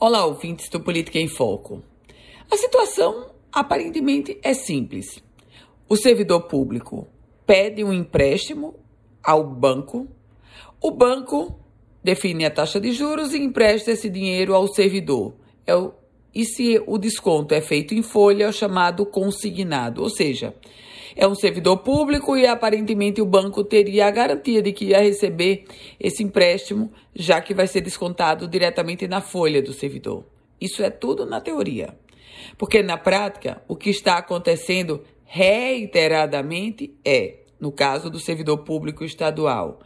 Olá, ouvintes do Política em Foco. A situação aparentemente é simples. O servidor público pede um empréstimo ao banco, o banco define a taxa de juros e empresta esse dinheiro ao servidor. É o, e se o desconto é feito em folha, é o chamado consignado, ou seja, é um servidor público e aparentemente o banco teria a garantia de que ia receber esse empréstimo, já que vai ser descontado diretamente na folha do servidor. Isso é tudo na teoria. Porque na prática, o que está acontecendo reiteradamente é, no caso do servidor público estadual,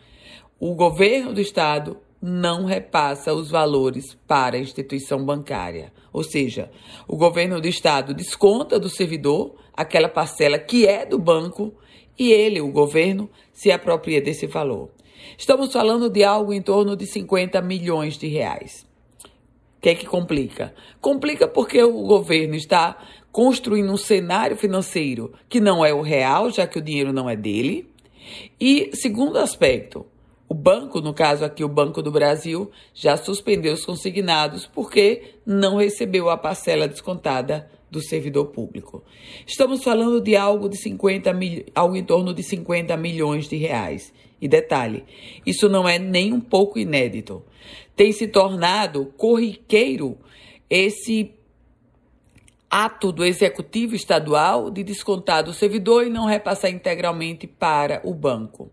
o governo do estado não repassa os valores para a instituição bancária. Ou seja, o governo do estado desconta do servidor aquela parcela que é do banco e ele, o governo, se apropria desse valor. Estamos falando de algo em torno de 50 milhões de reais. O que é que complica? Complica porque o governo está construindo um cenário financeiro que não é o real, já que o dinheiro não é dele. E segundo aspecto, o banco, no caso aqui o Banco do Brasil, já suspendeu os consignados porque não recebeu a parcela descontada do servidor público. Estamos falando de algo de 50 mil, algo em torno de 50 milhões de reais. E detalhe, isso não é nem um pouco inédito. Tem se tornado corriqueiro esse ato do executivo estadual de descontar do servidor e não repassar integralmente para o banco.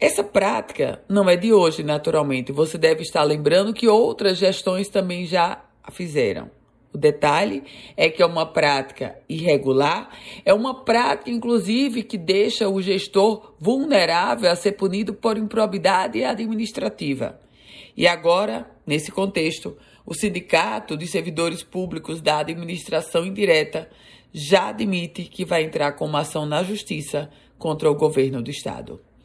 Essa prática não é de hoje, naturalmente. Você deve estar lembrando que outras gestões também já a fizeram. O detalhe é que é uma prática irregular, é uma prática, inclusive, que deixa o gestor vulnerável a ser punido por improbidade administrativa. E agora, nesse contexto, o Sindicato de Servidores Públicos da Administração Indireta já admite que vai entrar com uma ação na Justiça contra o governo do Estado.